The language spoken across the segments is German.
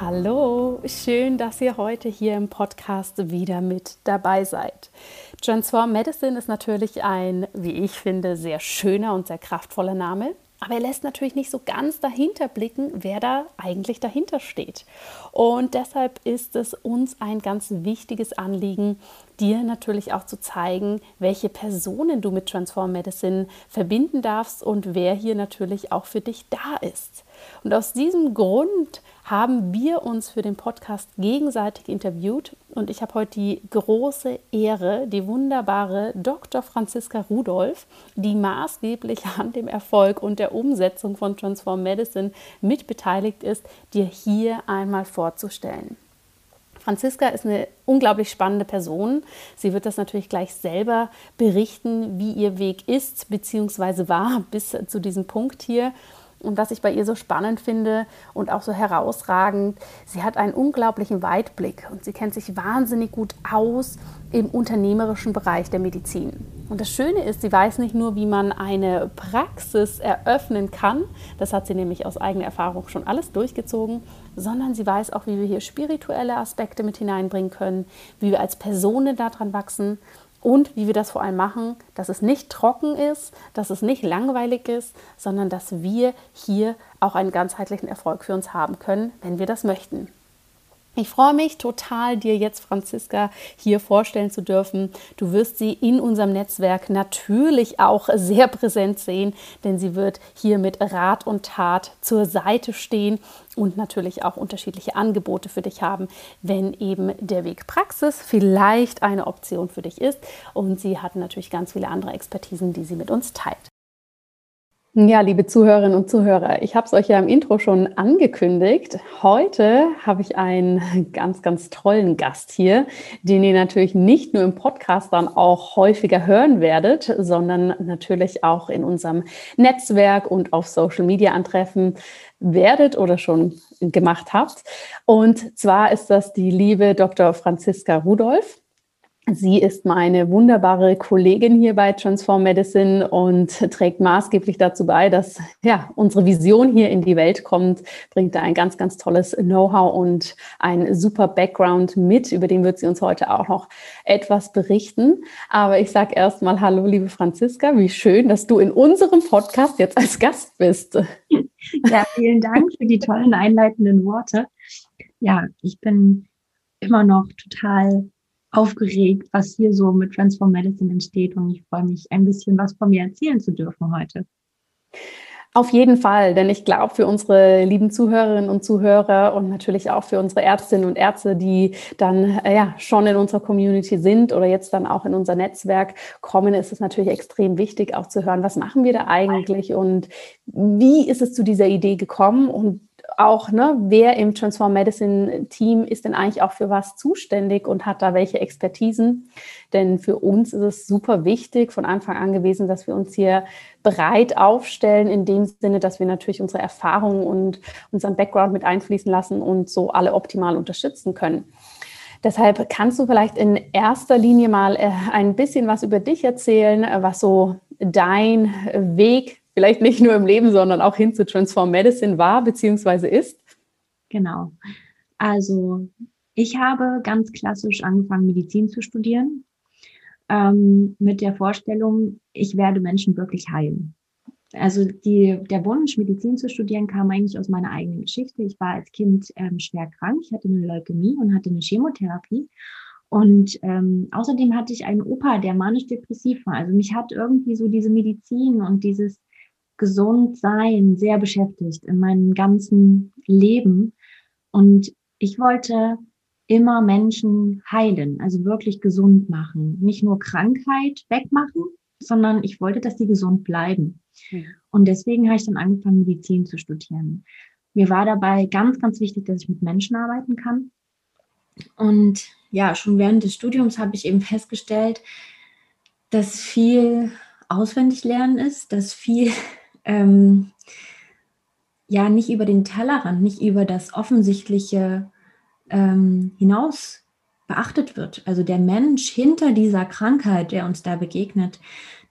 Hallo, schön, dass ihr heute hier im Podcast wieder mit dabei seid. Transform Medicine ist natürlich ein, wie ich finde, sehr schöner und sehr kraftvoller Name. Aber er lässt natürlich nicht so ganz dahinter blicken, wer da eigentlich dahinter steht. Und deshalb ist es uns ein ganz wichtiges Anliegen, dir natürlich auch zu zeigen, welche Personen du mit Transform Medicine verbinden darfst und wer hier natürlich auch für dich da ist. Und aus diesem Grund haben wir uns für den Podcast gegenseitig interviewt und ich habe heute die große Ehre, die wunderbare Dr. Franziska Rudolph, die maßgeblich an dem Erfolg und der Umsetzung von Transform Medicine mitbeteiligt ist, dir hier einmal vorzustellen. Franziska ist eine unglaublich spannende Person. Sie wird das natürlich gleich selber berichten, wie ihr Weg ist bzw. war bis zu diesem Punkt hier. Und was ich bei ihr so spannend finde und auch so herausragend, sie hat einen unglaublichen Weitblick und sie kennt sich wahnsinnig gut aus im unternehmerischen Bereich der Medizin. Und das Schöne ist, sie weiß nicht nur, wie man eine Praxis eröffnen kann, das hat sie nämlich aus eigener Erfahrung schon alles durchgezogen, sondern sie weiß auch, wie wir hier spirituelle Aspekte mit hineinbringen können, wie wir als Personen daran wachsen und wie wir das vor allem machen, dass es nicht trocken ist, dass es nicht langweilig ist, sondern dass wir hier auch einen ganzheitlichen Erfolg für uns haben können, wenn wir das möchten. Ich freue mich total, dir jetzt Franziska hier vorstellen zu dürfen. Du wirst sie in unserem Netzwerk natürlich auch sehr präsent sehen, denn sie wird hier mit Rat und Tat zur Seite stehen und natürlich auch unterschiedliche Angebote für dich haben, wenn eben der Weg Praxis vielleicht eine Option für dich ist. Und sie hat natürlich ganz viele andere Expertisen, die sie mit uns teilt. Ja, liebe Zuhörerinnen und Zuhörer, ich habe es euch ja im Intro schon angekündigt. Heute habe ich einen ganz, ganz tollen Gast hier, den ihr natürlich nicht nur im Podcast dann auch häufiger hören werdet, sondern natürlich auch in unserem Netzwerk und auf Social Media antreffen werdet oder schon gemacht habt. Und zwar ist das die liebe Dr. Franziska Rudolph. Sie ist meine wunderbare Kollegin hier bei Transform Medicine und trägt maßgeblich dazu bei, dass ja, unsere Vision hier in die Welt kommt, bringt da ein ganz, ganz tolles Know-how und ein super Background mit, über den wird sie uns heute auch noch etwas berichten. Aber ich sage erstmal Hallo, liebe Franziska, wie schön, dass du in unserem Podcast jetzt als Gast bist. Ja, vielen Dank für die tollen einleitenden Worte. Ja, ich bin immer noch total aufgeregt, was hier so mit Transform Medicine entsteht und ich freue mich, ein bisschen was von mir erzählen zu dürfen heute. Auf jeden Fall, denn ich glaube, für unsere lieben Zuhörerinnen und Zuhörer und natürlich auch für unsere Ärztinnen und Ärzte, die dann äh, ja schon in unserer Community sind oder jetzt dann auch in unser Netzwerk kommen, ist es natürlich extrem wichtig, auch zu hören, was machen wir da eigentlich und wie ist es zu dieser Idee gekommen und auch, ne, wer im Transform Medicine Team ist denn eigentlich auch für was zuständig und hat da welche Expertisen? Denn für uns ist es super wichtig, von Anfang an gewesen, dass wir uns hier breit aufstellen, in dem Sinne, dass wir natürlich unsere Erfahrungen und unseren Background mit einfließen lassen und so alle optimal unterstützen können. Deshalb kannst du vielleicht in erster Linie mal äh, ein bisschen was über dich erzählen, äh, was so dein Weg vielleicht nicht nur im Leben, sondern auch hin zu Transform Medicine war bzw. ist? Genau. Also ich habe ganz klassisch angefangen, Medizin zu studieren, ähm, mit der Vorstellung, ich werde Menschen wirklich heilen. Also die, der Wunsch, Medizin zu studieren, kam eigentlich aus meiner eigenen Geschichte. Ich war als Kind ähm, schwer krank, ich hatte eine Leukämie und hatte eine Chemotherapie. Und ähm, außerdem hatte ich einen Opa, der manisch-depressiv war. Also mich hat irgendwie so diese Medizin und dieses Gesundsein sehr beschäftigt in meinem ganzen Leben. Und ich wollte immer Menschen heilen, also wirklich gesund machen. Nicht nur Krankheit wegmachen, sondern ich wollte, dass die gesund bleiben. Und deswegen habe ich dann angefangen, Medizin zu studieren. Mir war dabei ganz, ganz wichtig, dass ich mit Menschen arbeiten kann. Und ja, schon während des Studiums habe ich eben festgestellt, dass viel auswendig lernen ist, dass viel ähm, ja nicht über den Tellerrand, nicht über das Offensichtliche ähm, hinaus beachtet wird. Also der Mensch hinter dieser Krankheit, der uns da begegnet,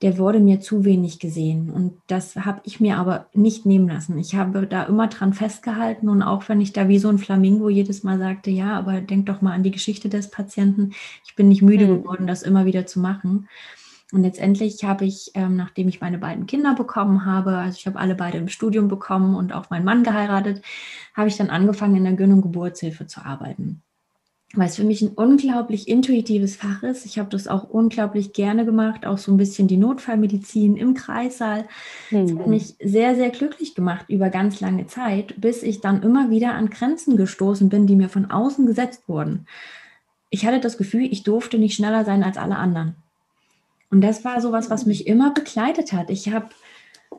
der wurde mir zu wenig gesehen. Und das habe ich mir aber nicht nehmen lassen. Ich habe da immer dran festgehalten und auch wenn ich da wie so ein Flamingo jedes Mal sagte, ja, aber denk doch mal an die Geschichte des Patienten. Ich bin nicht müde mhm. geworden, das immer wieder zu machen. Und letztendlich habe ich, ähm, nachdem ich meine beiden Kinder bekommen habe, also ich habe alle beide im Studium bekommen und auch meinen Mann geheiratet, habe ich dann angefangen, in der Gyn- und Geburtshilfe zu arbeiten weil es für mich ein unglaublich intuitives Fach ist. Ich habe das auch unglaublich gerne gemacht, auch so ein bisschen die Notfallmedizin im Kreissaal. Es hat mhm. mich sehr, sehr glücklich gemacht über ganz lange Zeit, bis ich dann immer wieder an Grenzen gestoßen bin, die mir von außen gesetzt wurden. Ich hatte das Gefühl, ich durfte nicht schneller sein als alle anderen. Und das war sowas, was mich immer begleitet hat. Ich habe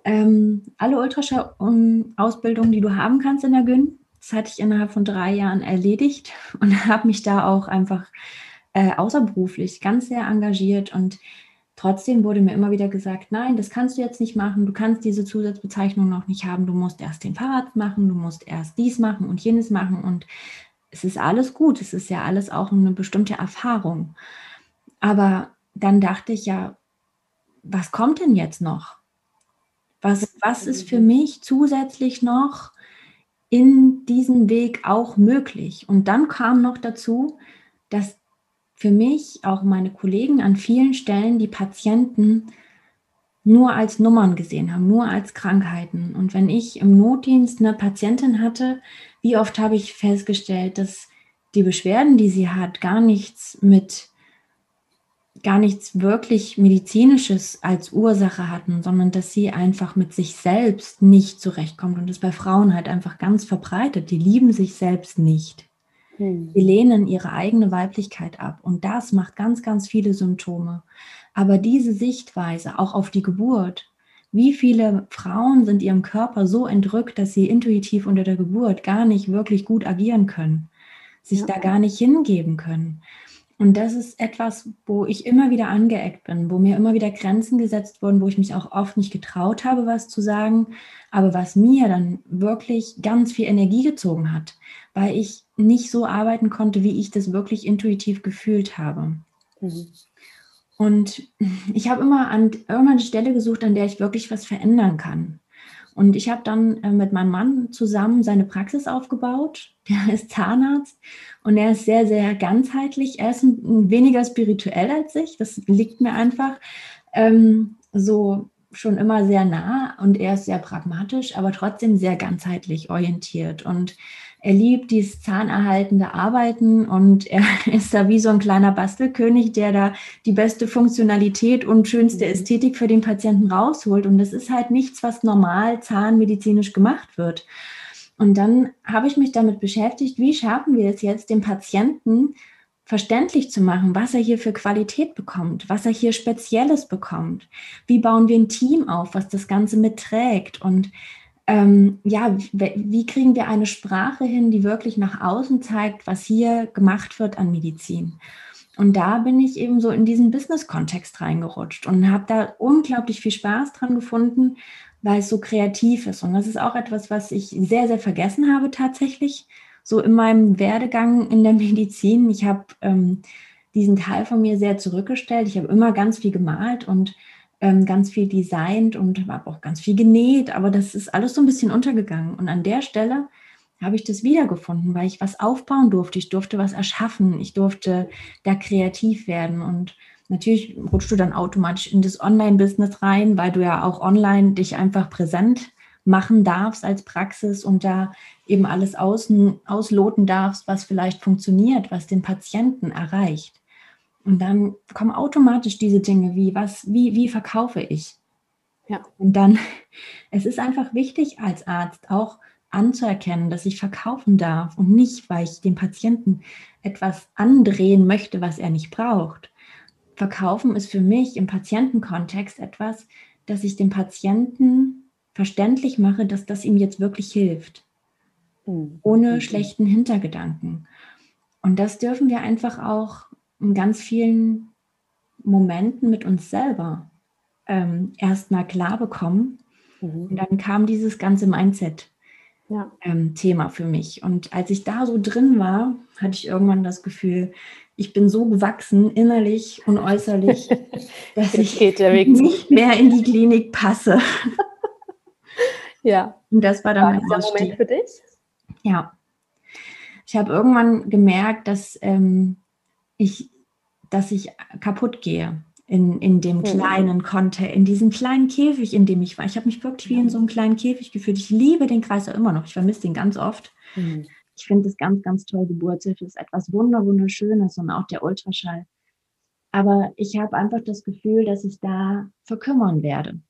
ähm, alle Ultraschall-Ausbildungen, die du haben kannst in der Gyn, das hatte ich innerhalb von drei Jahren erledigt und habe mich da auch einfach äh, außerberuflich ganz sehr engagiert. Und trotzdem wurde mir immer wieder gesagt, nein, das kannst du jetzt nicht machen, du kannst diese Zusatzbezeichnung noch nicht haben, du musst erst den Fahrrad machen, du musst erst dies machen und jenes machen. Und es ist alles gut, es ist ja alles auch eine bestimmte Erfahrung. Aber dann dachte ich ja, was kommt denn jetzt noch? Was, was ist für mich zusätzlich noch in diesem Weg auch möglich. Und dann kam noch dazu, dass für mich auch meine Kollegen an vielen Stellen die Patienten nur als Nummern gesehen haben, nur als Krankheiten. Und wenn ich im Notdienst eine Patientin hatte, wie oft habe ich festgestellt, dass die Beschwerden, die sie hat, gar nichts mit gar nichts wirklich medizinisches als Ursache hatten, sondern dass sie einfach mit sich selbst nicht zurechtkommt und das bei Frauen halt einfach ganz verbreitet. Die lieben sich selbst nicht. Hm. Sie lehnen ihre eigene Weiblichkeit ab und das macht ganz, ganz viele Symptome. Aber diese Sichtweise auch auf die Geburt, wie viele Frauen sind ihrem Körper so entrückt, dass sie intuitiv unter der Geburt gar nicht wirklich gut agieren können, sich ja. da gar nicht hingeben können. Und das ist etwas, wo ich immer wieder angeeckt bin, wo mir immer wieder Grenzen gesetzt wurden, wo ich mich auch oft nicht getraut habe, was zu sagen, aber was mir dann wirklich ganz viel Energie gezogen hat, weil ich nicht so arbeiten konnte, wie ich das wirklich intuitiv gefühlt habe. Mhm. Und ich habe immer an irgendwann eine Stelle gesucht, an der ich wirklich was verändern kann. Und ich habe dann äh, mit meinem Mann zusammen seine Praxis aufgebaut. Der ist Zahnarzt und er ist sehr, sehr ganzheitlich. Er ist ein, ein weniger spirituell als ich. Das liegt mir einfach ähm, so schon immer sehr nah und er ist sehr pragmatisch, aber trotzdem sehr ganzheitlich orientiert. Und er liebt dieses zahnerhaltende Arbeiten und er ist da wie so ein kleiner Bastelkönig, der da die beste Funktionalität und schönste mhm. Ästhetik für den Patienten rausholt. Und das ist halt nichts, was normal zahnmedizinisch gemacht wird. Und dann habe ich mich damit beschäftigt, wie schaffen wir es jetzt, dem Patienten verständlich zu machen, was er hier für Qualität bekommt, was er hier Spezielles bekommt. Wie bauen wir ein Team auf, was das Ganze mitträgt und ähm, ja, wie kriegen wir eine Sprache hin, die wirklich nach außen zeigt, was hier gemacht wird an Medizin? Und da bin ich eben so in diesen Business-Kontext reingerutscht und habe da unglaublich viel Spaß dran gefunden, weil es so kreativ ist. Und das ist auch etwas, was ich sehr, sehr vergessen habe tatsächlich, so in meinem Werdegang in der Medizin. Ich habe ähm, diesen Teil von mir sehr zurückgestellt. Ich habe immer ganz viel gemalt und ähm, ganz viel designt und habe auch ganz viel genäht, aber das ist alles so ein bisschen untergegangen. Und an der Stelle habe ich das wiedergefunden, weil ich was aufbauen durfte. Ich durfte was erschaffen. Ich durfte da kreativ werden. Und natürlich rutschst du dann automatisch in das Online-Business rein, weil du ja auch online dich einfach präsent machen darfst als Praxis und da eben alles außen ausloten darfst, was vielleicht funktioniert, was den Patienten erreicht. Und dann kommen automatisch diese Dinge wie, was, wie, wie verkaufe ich? Ja. Und dann, es ist einfach wichtig als Arzt auch anzuerkennen, dass ich verkaufen darf und nicht, weil ich dem Patienten etwas andrehen möchte, was er nicht braucht. Verkaufen ist für mich im Patientenkontext etwas, dass ich dem Patienten verständlich mache, dass das ihm jetzt wirklich hilft, hm. ohne mhm. schlechten Hintergedanken. Und das dürfen wir einfach auch in ganz vielen Momenten mit uns selber ähm, erstmal klar bekommen. Mhm. Und dann kam dieses ganze Mindset ja. ähm, Thema für mich. Und als ich da so drin war, hatte ich irgendwann das Gefühl, ich bin so gewachsen, innerlich und äußerlich, dass ich nicht mehr in die Klinik passe. ja. Und das war dann war mein. Moment für dich? Ja. Ich habe irgendwann gemerkt, dass ähm, ich, dass ich kaputt gehe in, in dem mhm. kleinen Kontext, in diesem kleinen Käfig, in dem ich war. Ich habe mich wirklich wie in so einem kleinen Käfig gefühlt. Ich liebe den Kreis auch immer noch. Ich vermisse den ganz oft. Mhm. Ich finde es ganz, ganz toll. Geburtshilfe ist etwas wunder, wunderschönes und auch der Ultraschall. Aber ich habe einfach das Gefühl, dass ich da verkümmern werde,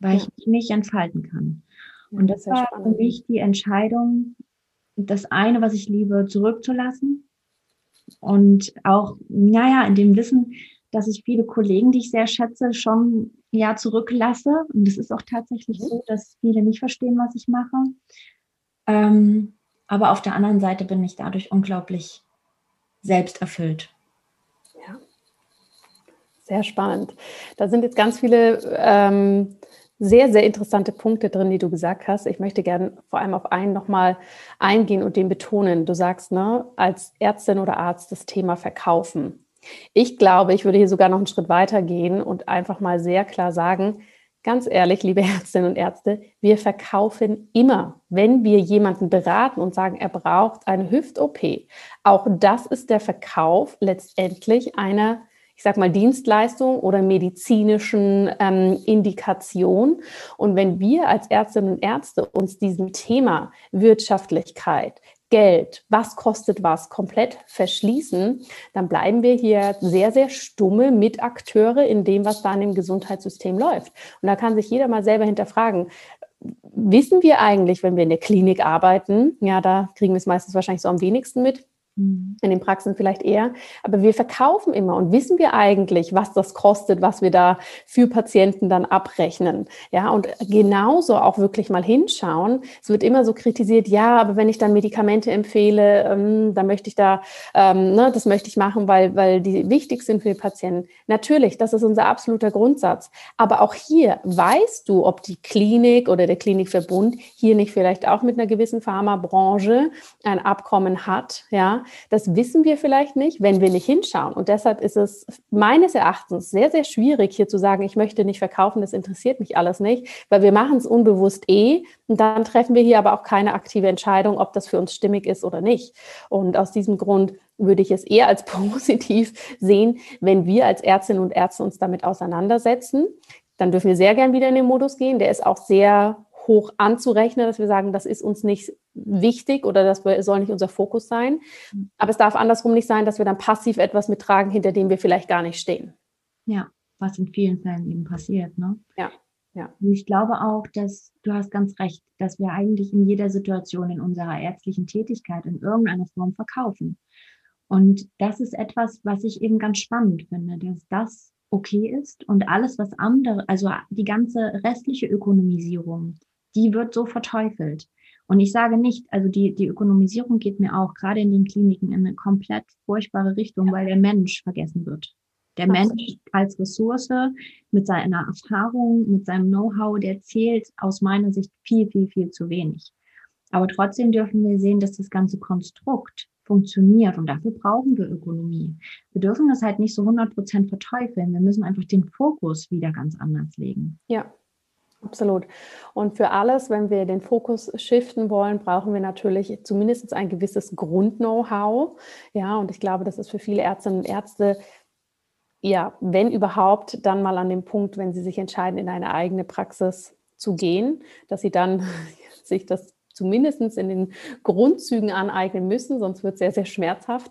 weil ja. ich mich nicht entfalten kann. und das, das war spannend. für mich die Entscheidung, das eine, was ich liebe, zurückzulassen. Und auch, naja, in dem Wissen, dass ich viele Kollegen, die ich sehr schätze, schon ja zurücklasse. Und es ist auch tatsächlich mhm. so, dass viele nicht verstehen, was ich mache. Ähm, aber auf der anderen Seite bin ich dadurch unglaublich selbsterfüllt. Ja, sehr spannend. Da sind jetzt ganz viele ähm, sehr, sehr interessante Punkte drin, die du gesagt hast. Ich möchte gerne vor allem auf einen nochmal eingehen und den betonen. Du sagst, ne, als Ärztin oder Arzt das Thema Verkaufen. Ich glaube, ich würde hier sogar noch einen Schritt weiter gehen und einfach mal sehr klar sagen, ganz ehrlich, liebe Ärztinnen und Ärzte, wir verkaufen immer, wenn wir jemanden beraten und sagen, er braucht eine Hüft-OP. Auch das ist der Verkauf letztendlich einer ich sag mal, Dienstleistung oder medizinischen ähm, Indikation. Und wenn wir als Ärztinnen und Ärzte uns diesem Thema Wirtschaftlichkeit, Geld, was kostet was, komplett verschließen, dann bleiben wir hier sehr, sehr stumme Mitakteure in dem, was da in dem Gesundheitssystem läuft. Und da kann sich jeder mal selber hinterfragen, wissen wir eigentlich, wenn wir in der Klinik arbeiten, ja, da kriegen wir es meistens wahrscheinlich so am wenigsten mit. In den Praxen vielleicht eher. Aber wir verkaufen immer und wissen wir eigentlich, was das kostet, was wir da für Patienten dann abrechnen. Ja, und genauso auch wirklich mal hinschauen. Es wird immer so kritisiert, ja, aber wenn ich dann Medikamente empfehle, ähm, dann möchte ich da, ähm, ne, das möchte ich machen, weil, weil die wichtig sind für die Patienten. Natürlich, das ist unser absoluter Grundsatz. Aber auch hier weißt du, ob die Klinik oder der Klinikverbund hier nicht vielleicht auch mit einer gewissen Pharmabranche ein Abkommen hat, ja, das wissen wir vielleicht nicht, wenn wir nicht hinschauen. Und deshalb ist es meines Erachtens sehr, sehr schwierig, hier zu sagen, ich möchte nicht verkaufen, das interessiert mich alles nicht, weil wir machen es unbewusst eh. Und dann treffen wir hier aber auch keine aktive Entscheidung, ob das für uns stimmig ist oder nicht. Und aus diesem Grund würde ich es eher als positiv sehen, wenn wir als Ärztinnen und Ärzte uns damit auseinandersetzen. Dann dürfen wir sehr gern wieder in den Modus gehen. Der ist auch sehr hoch anzurechnen, dass wir sagen, das ist uns nicht wichtig oder das soll nicht unser Fokus sein. Mhm. Aber es darf andersrum nicht sein, dass wir dann passiv etwas mittragen, hinter dem wir vielleicht gar nicht stehen. Ja, was in vielen Fällen eben passiert. Ne? Ja. Ja. Und ich glaube auch, dass du hast ganz recht, dass wir eigentlich in jeder Situation in unserer ärztlichen Tätigkeit in irgendeiner Form verkaufen. Und das ist etwas, was ich eben ganz spannend finde, dass das okay ist und alles, was andere, also die ganze restliche Ökonomisierung, die wird so verteufelt. Und ich sage nicht, also die, die Ökonomisierung geht mir auch gerade in den Kliniken in eine komplett furchtbare Richtung, weil der Mensch vergessen wird. Der Absolut. Mensch als Ressource mit seiner Erfahrung, mit seinem Know-how, der zählt aus meiner Sicht viel, viel, viel zu wenig. Aber trotzdem dürfen wir sehen, dass das ganze Konstrukt funktioniert und dafür brauchen wir Ökonomie. Wir dürfen das halt nicht so 100 Prozent verteufeln. Wir müssen einfach den Fokus wieder ganz anders legen. Ja, Absolut. Und für alles, wenn wir den Fokus shiften wollen, brauchen wir natürlich zumindest ein gewisses Grund-Know-how. Ja, und ich glaube, das ist für viele Ärztinnen und Ärzte, ja, wenn überhaupt, dann mal an dem Punkt, wenn sie sich entscheiden, in eine eigene Praxis zu gehen, dass sie dann sich das zumindest in den Grundzügen aneignen müssen, sonst wird es sehr, sehr schmerzhaft.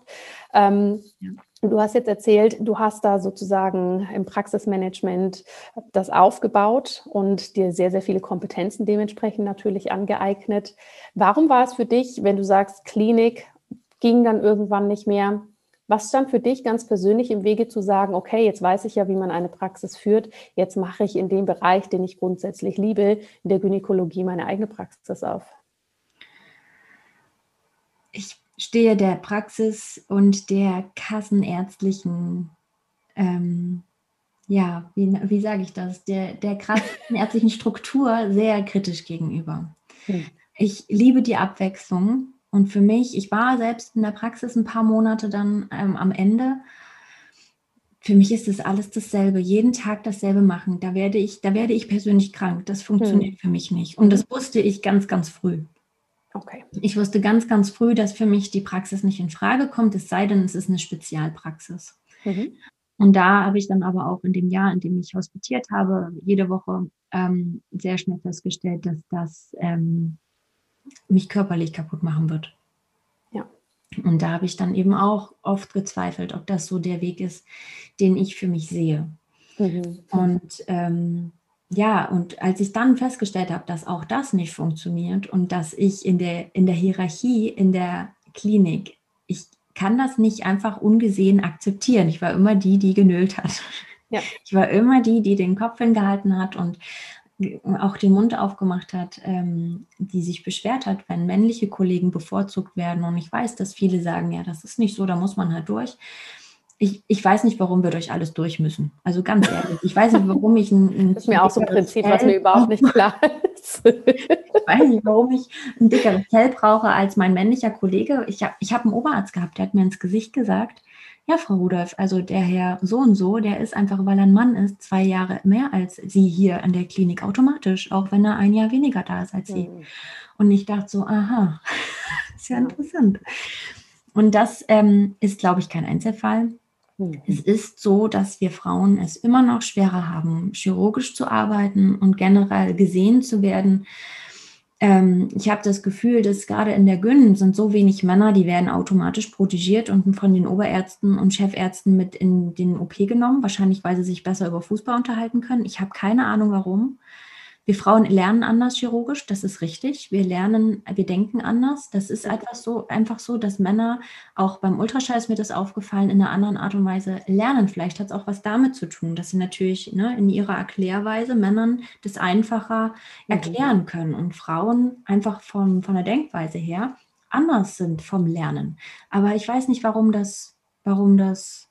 Ähm, ja. Du hast jetzt erzählt, du hast da sozusagen im Praxismanagement das aufgebaut und dir sehr, sehr viele Kompetenzen dementsprechend natürlich angeeignet. Warum war es für dich, wenn du sagst, Klinik ging dann irgendwann nicht mehr? Was stand für dich ganz persönlich im Wege zu sagen, okay, jetzt weiß ich ja, wie man eine Praxis führt, jetzt mache ich in dem Bereich, den ich grundsätzlich liebe, in der Gynäkologie meine eigene Praxis auf? Ich stehe der Praxis und der kassenärztlichen, ähm, ja, wie, wie sage ich das, der, der kassenärztlichen Struktur sehr kritisch gegenüber. Hm. Ich liebe die Abwechslung und für mich, ich war selbst in der Praxis ein paar Monate dann ähm, am Ende. Für mich ist das alles dasselbe, jeden Tag dasselbe machen. Da werde ich, da werde ich persönlich krank. Das funktioniert hm. für mich nicht. Und das wusste ich ganz, ganz früh. Okay. Ich wusste ganz, ganz früh, dass für mich die Praxis nicht in Frage kommt, es sei denn, es ist eine Spezialpraxis. Mhm. Und da habe ich dann aber auch in dem Jahr, in dem ich hospitiert habe, jede Woche ähm, sehr schnell festgestellt, dass das ähm, mich körperlich kaputt machen wird. Ja. Und da habe ich dann eben auch oft gezweifelt, ob das so der Weg ist, den ich für mich sehe. Mhm. Und ähm, ja, und als ich dann festgestellt habe, dass auch das nicht funktioniert und dass ich in der, in der Hierarchie, in der Klinik, ich kann das nicht einfach ungesehen akzeptieren. Ich war immer die, die genölt hat. Ja. Ich war immer die, die den Kopf hingehalten hat und auch den Mund aufgemacht hat, ähm, die sich beschwert hat, wenn männliche Kollegen bevorzugt werden. Und ich weiß, dass viele sagen, ja, das ist nicht so, da muss man halt durch ich, ich weiß nicht, warum wir durch alles durch müssen. Also ganz ehrlich, ich weiß nicht, warum ich ein, ein Das ist mir auch so ein Prinzip, Fell was mir überhaupt nicht klar ist. ich weiß nicht, warum ich ein dickeres Fell brauche als mein männlicher Kollege. Ich habe ich hab einen Oberarzt gehabt, der hat mir ins Gesicht gesagt, ja, Frau Rudolph, also der Herr so und so, der ist einfach, weil er ein Mann ist, zwei Jahre mehr als Sie hier an der Klinik automatisch, auch wenn er ein Jahr weniger da ist als Sie. Mhm. Und ich dachte so, aha, ist ja interessant. Und das ähm, ist, glaube ich, kein Einzelfall. Es ist so, dass wir Frauen es immer noch schwerer haben, chirurgisch zu arbeiten und generell gesehen zu werden. Ähm, ich habe das Gefühl, dass gerade in der Gyn sind so wenig Männer, die werden automatisch protegiert und von den Oberärzten und Chefärzten mit in den OP genommen. Wahrscheinlich, weil sie sich besser über Fußball unterhalten können. Ich habe keine Ahnung warum. Wir Frauen lernen anders chirurgisch, das ist richtig. Wir lernen, wir denken anders. Das ist etwas so, einfach so, dass Männer, auch beim Ultraschall ist mir das aufgefallen, in einer anderen Art und Weise lernen. Vielleicht hat es auch was damit zu tun, dass sie natürlich ne, in ihrer Erklärweise Männern das einfacher erklären können und Frauen einfach vom, von der Denkweise her anders sind vom Lernen. Aber ich weiß nicht, warum das, warum das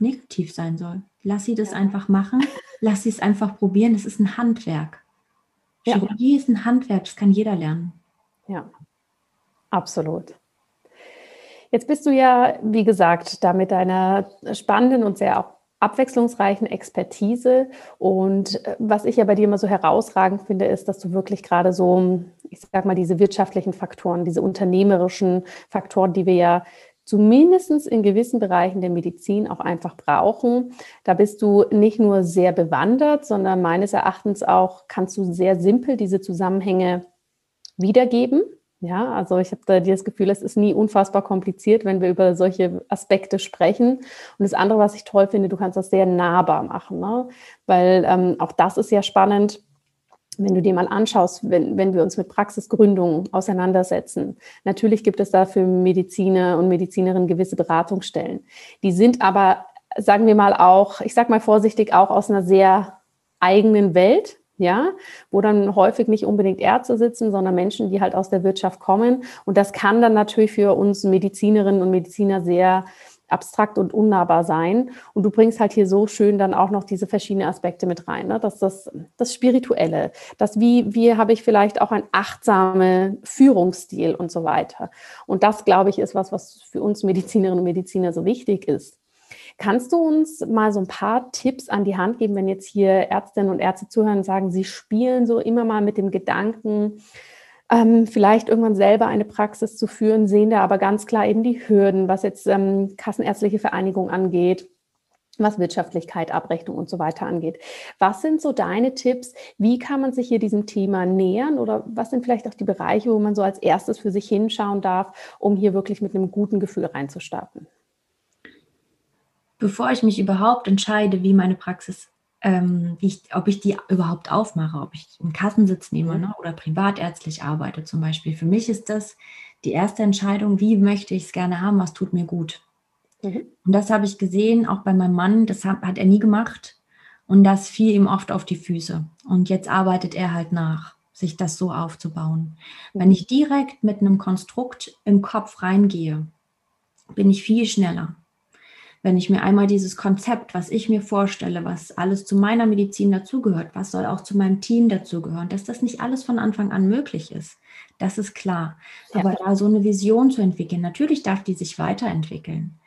negativ sein soll. Lass sie das einfach machen, lass sie es einfach probieren. Es ist ein Handwerk. Chirurgie ja. ist ein Handwerk, das kann jeder lernen. Ja, absolut. Jetzt bist du ja, wie gesagt, da mit deiner spannenden und sehr auch abwechslungsreichen Expertise. Und äh, was ich ja bei dir immer so herausragend finde, ist, dass du wirklich gerade so, ich sag mal, diese wirtschaftlichen Faktoren, diese unternehmerischen Faktoren, die wir ja zumindest in gewissen Bereichen der Medizin auch einfach brauchen. Da bist du nicht nur sehr bewandert, sondern meines Erachtens auch kannst du sehr simpel diese Zusammenhänge wiedergeben. Ja, also ich habe da das Gefühl, es ist nie unfassbar kompliziert, wenn wir über solche Aspekte sprechen. Und das andere, was ich toll finde, du kannst das sehr nahbar machen, ne? weil ähm, auch das ist ja spannend wenn du dir mal anschaust, wenn, wenn wir uns mit Praxisgründung auseinandersetzen, natürlich gibt es da für Mediziner und Medizinerinnen gewisse Beratungsstellen. Die sind aber, sagen wir mal auch, ich sage mal vorsichtig, auch aus einer sehr eigenen Welt, ja, wo dann häufig nicht unbedingt Ärzte sitzen, sondern Menschen, die halt aus der Wirtschaft kommen. Und das kann dann natürlich für uns Medizinerinnen und Mediziner sehr abstrakt und unnahbar sein. Und du bringst halt hier so schön dann auch noch diese verschiedenen Aspekte mit rein. Ne? Das, das, das Spirituelle, das wie, wie habe ich vielleicht auch ein achtsamer Führungsstil und so weiter. Und das, glaube ich, ist was, was für uns Medizinerinnen und Mediziner so wichtig ist. Kannst du uns mal so ein paar Tipps an die Hand geben, wenn jetzt hier Ärztinnen und Ärzte zuhören und sagen, sie spielen so immer mal mit dem Gedanken, ähm, vielleicht irgendwann selber eine Praxis zu führen, sehen da aber ganz klar eben die Hürden, was jetzt ähm, kassenärztliche Vereinigung angeht, was Wirtschaftlichkeit, Abrechnung und so weiter angeht. Was sind so deine Tipps? Wie kann man sich hier diesem Thema nähern oder was sind vielleicht auch die Bereiche, wo man so als erstes für sich hinschauen darf, um hier wirklich mit einem guten Gefühl reinzustarten? bevor ich mich überhaupt entscheide, wie meine Praxis, ähm, ich, ob ich die überhaupt aufmache, ob ich einen Kassensitz nehme mhm. ne, oder privatärztlich arbeite zum Beispiel. Für mich ist das die erste Entscheidung, wie möchte ich es gerne haben, was tut mir gut. Mhm. Und das habe ich gesehen, auch bei meinem Mann, das hat, hat er nie gemacht. Und das fiel ihm oft auf die Füße. Und jetzt arbeitet er halt nach, sich das so aufzubauen. Mhm. Wenn ich direkt mit einem Konstrukt im Kopf reingehe, bin ich viel schneller. Wenn ich mir einmal dieses Konzept, was ich mir vorstelle, was alles zu meiner Medizin dazugehört, was soll auch zu meinem Team dazugehören, dass das nicht alles von Anfang an möglich ist, das ist klar. Ja. Aber da so eine Vision zu entwickeln, natürlich darf die sich weiterentwickeln.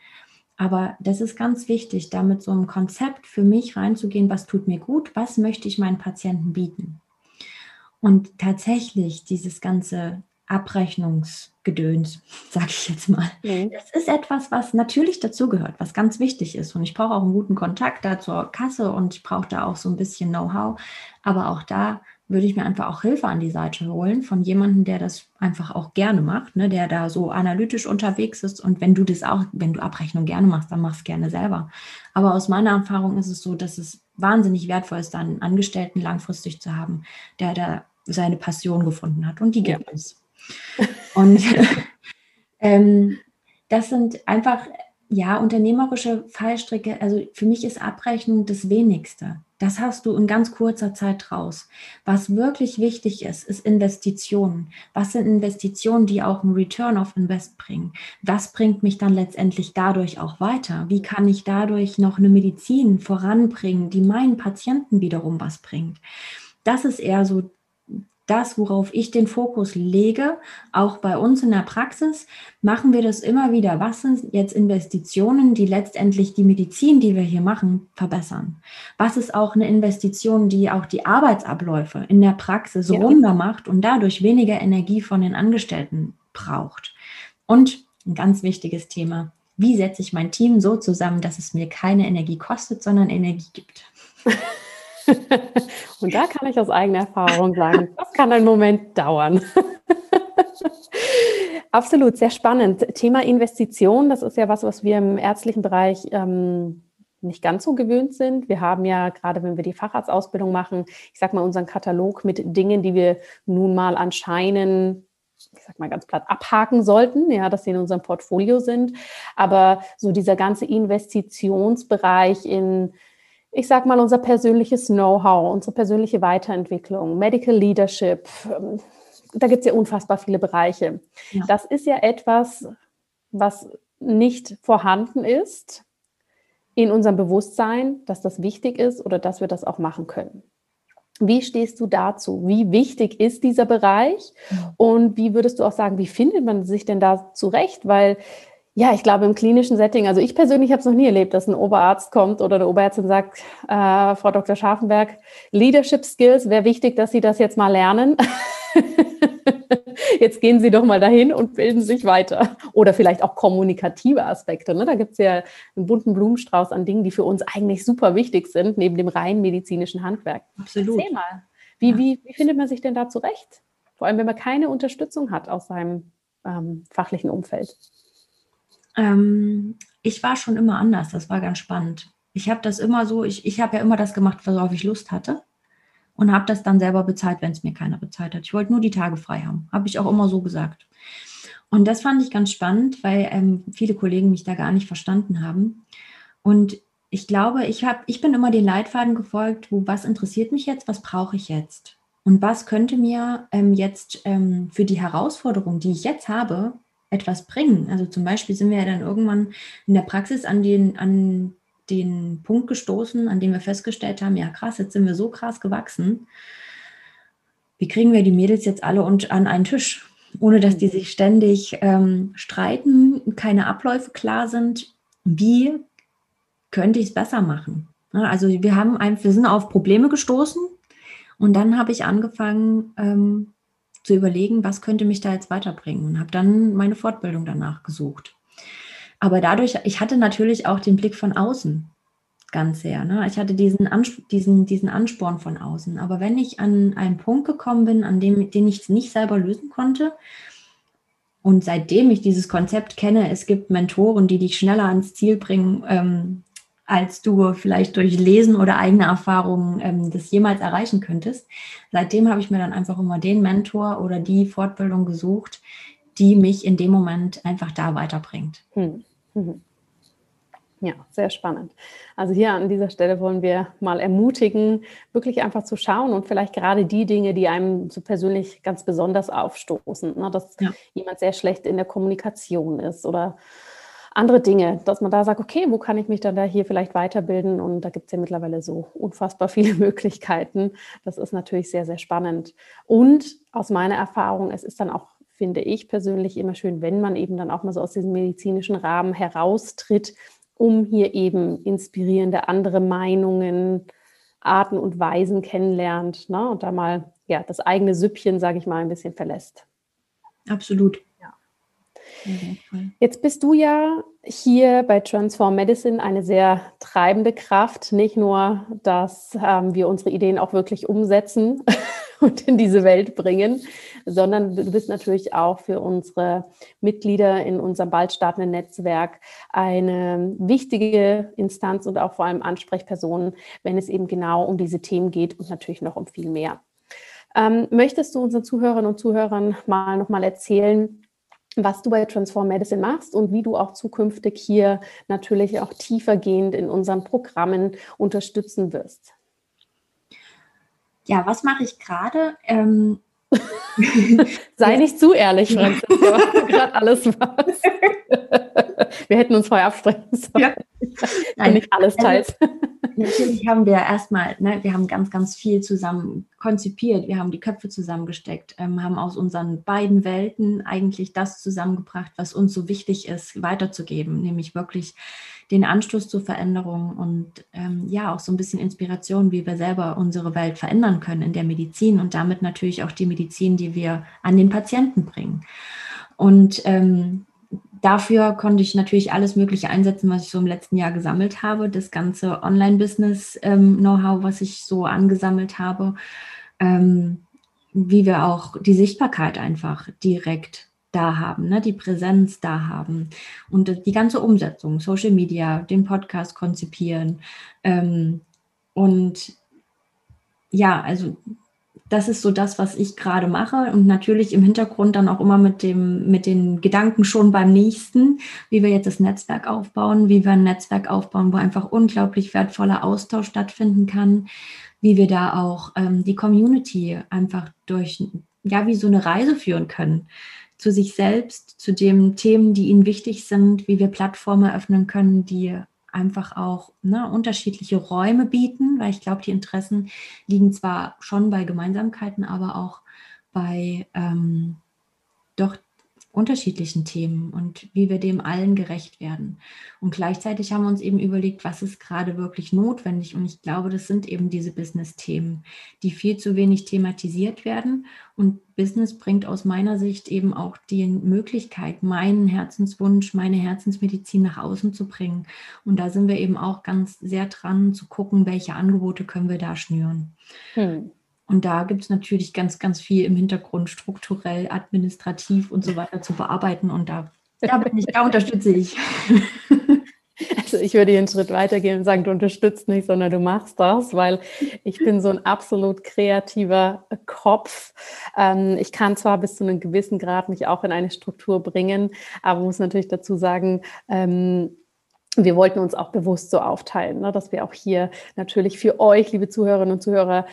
Aber das ist ganz wichtig, da mit so einem Konzept für mich reinzugehen, was tut mir gut, was möchte ich meinen Patienten bieten. Und tatsächlich dieses ganze Abrechnungsgedöns, sage ich jetzt mal. Mhm. Das ist etwas, was natürlich dazugehört, was ganz wichtig ist. Und ich brauche auch einen guten Kontakt da zur Kasse und ich brauche da auch so ein bisschen Know-how. Aber auch da würde ich mir einfach auch Hilfe an die Seite holen von jemandem, der das einfach auch gerne macht, ne, der da so analytisch unterwegs ist. Und wenn du das auch, wenn du Abrechnung gerne machst, dann mach es gerne selber. Aber aus meiner Erfahrung ist es so, dass es wahnsinnig wertvoll ist, dann einen Angestellten langfristig zu haben, der da seine Passion gefunden hat. Und die gibt ja. es. Und ähm, das sind einfach ja, unternehmerische Fallstricke, also für mich ist Abrechnung das wenigste. Das hast du in ganz kurzer Zeit raus. Was wirklich wichtig ist, ist Investitionen. Was sind Investitionen, die auch einen Return of Invest bringen? Was bringt mich dann letztendlich dadurch auch weiter? Wie kann ich dadurch noch eine Medizin voranbringen, die meinen Patienten wiederum was bringt? Das ist eher so das, worauf ich den Fokus lege, auch bei uns in der Praxis, machen wir das immer wieder. Was sind jetzt Investitionen, die letztendlich die Medizin, die wir hier machen, verbessern? Was ist auch eine Investition, die auch die Arbeitsabläufe in der Praxis ja. runder macht und dadurch weniger Energie von den Angestellten braucht? Und ein ganz wichtiges Thema, wie setze ich mein Team so zusammen, dass es mir keine Energie kostet, sondern Energie gibt? Und da kann ich aus eigener Erfahrung sagen, das kann einen Moment dauern. Absolut, sehr spannend. Thema Investition, das ist ja was, was wir im ärztlichen Bereich ähm, nicht ganz so gewöhnt sind. Wir haben ja gerade, wenn wir die Facharztausbildung machen, ich sag mal unseren Katalog mit Dingen, die wir nun mal anscheinend ich sag mal ganz platt, abhaken sollten, ja, dass sie in unserem Portfolio sind. Aber so dieser ganze Investitionsbereich in ich sag mal, unser persönliches Know-how, unsere persönliche Weiterentwicklung, Medical Leadership, ähm, da gibt es ja unfassbar viele Bereiche. Ja. Das ist ja etwas, was nicht vorhanden ist in unserem Bewusstsein, dass das wichtig ist oder dass wir das auch machen können. Wie stehst du dazu? Wie wichtig ist dieser Bereich? Und wie würdest du auch sagen, wie findet man sich denn da zurecht? Weil ja, ich glaube im klinischen Setting, also ich persönlich habe es noch nie erlebt, dass ein Oberarzt kommt oder eine Oberärztin sagt, äh, Frau Dr. Scharfenberg, Leadership Skills, wäre wichtig, dass Sie das jetzt mal lernen. jetzt gehen Sie doch mal dahin und bilden sich weiter. Oder vielleicht auch kommunikative Aspekte. Ne? Da gibt es ja einen bunten Blumenstrauß an Dingen, die für uns eigentlich super wichtig sind, neben dem rein medizinischen Handwerk. Absolut. Erzähl mal, wie, ja. wie, wie findet man sich denn da zurecht? Vor allem, wenn man keine Unterstützung hat aus seinem ähm, fachlichen Umfeld. Ähm, ich war schon immer anders, das war ganz spannend. Ich habe das immer so, ich, ich habe ja immer das gemacht, worauf ich Lust hatte und habe das dann selber bezahlt, wenn es mir keiner bezahlt hat. Ich wollte nur die Tage frei haben, habe ich auch immer so gesagt. Und das fand ich ganz spannend, weil ähm, viele Kollegen mich da gar nicht verstanden haben. Und ich glaube, ich, hab, ich bin immer den Leitfaden gefolgt, wo was interessiert mich jetzt, was brauche ich jetzt? Und was könnte mir ähm, jetzt ähm, für die Herausforderung, die ich jetzt habe, etwas bringen. Also zum Beispiel sind wir ja dann irgendwann in der Praxis an den, an den Punkt gestoßen, an dem wir festgestellt haben, ja krass, jetzt sind wir so krass gewachsen. Wie kriegen wir die Mädels jetzt alle und an einen Tisch, ohne dass die sich ständig ähm, streiten, keine Abläufe klar sind? Wie könnte ich es besser machen? Also wir haben ein, wir sind auf Probleme gestoßen und dann habe ich angefangen, ähm, zu überlegen, was könnte mich da jetzt weiterbringen und habe dann meine Fortbildung danach gesucht. Aber dadurch, ich hatte natürlich auch den Blick von außen ganz sehr. Ne? Ich hatte diesen, diesen, diesen Ansporn von außen. Aber wenn ich an einen Punkt gekommen bin, an dem, den ich nicht selber lösen konnte, und seitdem ich dieses Konzept kenne, es gibt Mentoren, die dich schneller ans Ziel bringen, ähm, als du vielleicht durch Lesen oder eigene Erfahrungen ähm, das jemals erreichen könntest. Seitdem habe ich mir dann einfach immer den Mentor oder die Fortbildung gesucht, die mich in dem Moment einfach da weiterbringt. Hm. Mhm. Ja, sehr spannend. Also hier an dieser Stelle wollen wir mal ermutigen, wirklich einfach zu schauen und vielleicht gerade die Dinge, die einem so persönlich ganz besonders aufstoßen, ne, dass ja. jemand sehr schlecht in der Kommunikation ist oder andere Dinge, dass man da sagt, okay, wo kann ich mich dann da hier vielleicht weiterbilden? Und da gibt es ja mittlerweile so unfassbar viele Möglichkeiten. Das ist natürlich sehr, sehr spannend. Und aus meiner Erfahrung, es ist dann auch finde ich persönlich immer schön, wenn man eben dann auch mal so aus diesem medizinischen Rahmen heraustritt, um hier eben inspirierende andere Meinungen, Arten und Weisen kennenlernt ne? und da mal ja, das eigene Süppchen, sage ich mal, ein bisschen verlässt. Absolut. Jetzt bist du ja hier bei Transform Medicine eine sehr treibende Kraft. Nicht nur, dass ähm, wir unsere Ideen auch wirklich umsetzen und in diese Welt bringen, sondern du bist natürlich auch für unsere Mitglieder in unserem bald startenden Netzwerk eine wichtige Instanz und auch vor allem Ansprechperson, wenn es eben genau um diese Themen geht und natürlich noch um viel mehr. Ähm, möchtest du unseren Zuhörerinnen und Zuhörern mal nochmal erzählen, was du bei Transform Medicine machst und wie du auch zukünftig hier natürlich auch tiefergehend in unseren Programmen unterstützen wirst. Ja, was mache ich gerade? Ähm Sei nicht zu ehrlich, Franziska, was gerade alles machst. Wir hätten uns vorher absprechen sollen. Ja. Nein, nicht alles also, teils. Also, natürlich haben wir erstmal, ne, wir haben ganz, ganz viel zusammen konzipiert. Wir haben die Köpfe zusammengesteckt, ähm, haben aus unseren beiden Welten eigentlich das zusammengebracht, was uns so wichtig ist, weiterzugeben, nämlich wirklich den Anstoß zur Veränderung und ähm, ja auch so ein bisschen Inspiration, wie wir selber unsere Welt verändern können in der Medizin und damit natürlich auch die Medizin, die wir an den Patienten bringen. Und ähm, dafür konnte ich natürlich alles Mögliche einsetzen, was ich so im letzten Jahr gesammelt habe. Das ganze Online-Business-Know-how, ähm, was ich so angesammelt habe, ähm, wie wir auch die Sichtbarkeit einfach direkt da haben, ne? die Präsenz da haben und die ganze Umsetzung, Social Media, den Podcast konzipieren. Ähm, und ja, also das ist so das, was ich gerade mache. Und natürlich im Hintergrund dann auch immer mit dem, mit den Gedanken schon beim nächsten, wie wir jetzt das Netzwerk aufbauen, wie wir ein Netzwerk aufbauen, wo einfach unglaublich wertvoller Austausch stattfinden kann, wie wir da auch ähm, die Community einfach durch, ja, wie so eine Reise führen können zu sich selbst, zu den Themen, die ihnen wichtig sind, wie wir Plattformen eröffnen können, die einfach auch ne, unterschiedliche Räume bieten, weil ich glaube, die Interessen liegen zwar schon bei Gemeinsamkeiten, aber auch bei ähm, doch unterschiedlichen Themen und wie wir dem allen gerecht werden. Und gleichzeitig haben wir uns eben überlegt, was ist gerade wirklich notwendig. Und ich glaube, das sind eben diese Business-Themen, die viel zu wenig thematisiert werden. Und Business bringt aus meiner Sicht eben auch die Möglichkeit, meinen Herzenswunsch, meine Herzensmedizin nach außen zu bringen. Und da sind wir eben auch ganz sehr dran zu gucken, welche Angebote können wir da schnüren. Hm. Und da gibt es natürlich ganz, ganz viel im Hintergrund strukturell, administrativ und so weiter zu bearbeiten. Und da, da bin ich, da unterstütze ich. Also ich würde hier einen Schritt weitergehen und sagen, du unterstützt nicht, sondern du machst das, weil ich bin so ein absolut kreativer Kopf. Ähm, ich kann zwar bis zu einem gewissen Grad mich auch in eine Struktur bringen, aber muss natürlich dazu sagen, ähm, wir wollten uns auch bewusst so aufteilen, ne, dass wir auch hier natürlich für euch, liebe Zuhörerinnen und Zuhörer,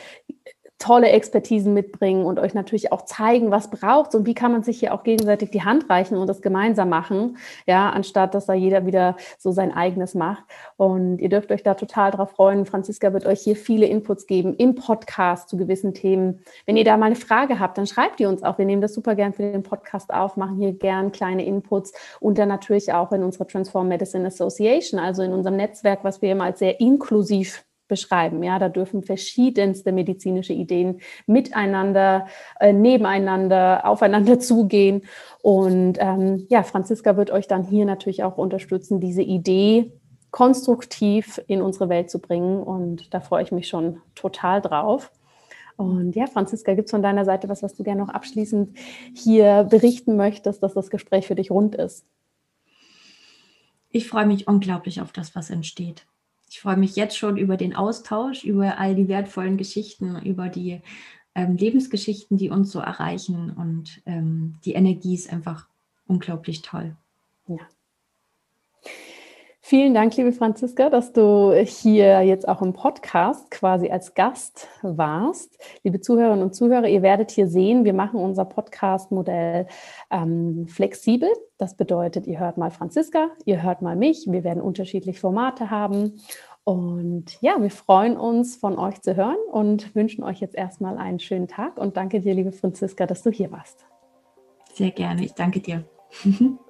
tolle Expertisen mitbringen und euch natürlich auch zeigen, was braucht und wie kann man sich hier auch gegenseitig die Hand reichen und das gemeinsam machen, ja, anstatt dass da jeder wieder so sein eigenes macht. Und ihr dürft euch da total drauf freuen. Franziska wird euch hier viele Inputs geben im Podcast zu gewissen Themen. Wenn ihr da mal eine Frage habt, dann schreibt ihr uns auch. Wir nehmen das super gern für den Podcast auf, machen hier gern kleine Inputs und dann natürlich auch in unserer Transform Medicine Association, also in unserem Netzwerk, was wir immer als sehr inklusiv beschreiben. Ja, da dürfen verschiedenste medizinische Ideen miteinander, äh, nebeneinander, aufeinander zugehen. Und ähm, ja, Franziska wird euch dann hier natürlich auch unterstützen, diese Idee konstruktiv in unsere Welt zu bringen. Und da freue ich mich schon total drauf. Und ja, Franziska, gibt es von deiner Seite was, was du gerne noch abschließend hier berichten möchtest, dass das Gespräch für dich rund ist? Ich freue mich unglaublich auf das, was entsteht Ich freue mich jetzt schon über den Austausch, über all die wertvollen Geschichten, über die ähm, Lebensgeschichten, die uns so erreichen. Und ähm, die Energie ist einfach unglaublich toll. Ja. Vielen Dank, liebe Franziska, dass du hier jetzt auch im Podcast quasi als Gast warst. Liebe Zuhörerinnen und Zuhörer, ihr werdet hier sehen, wir machen unser Podcast-Modell ähm, flexibel. Das bedeutet, ihr hört mal Franziska, ihr hört mal mich. Wir werden unterschiedliche Formate haben. Und ja, wir freuen uns, von euch zu hören und wünschen euch jetzt erstmal einen schönen Tag. Und danke dir, liebe Franziska, dass du hier warst. Sehr gerne, ich danke dir.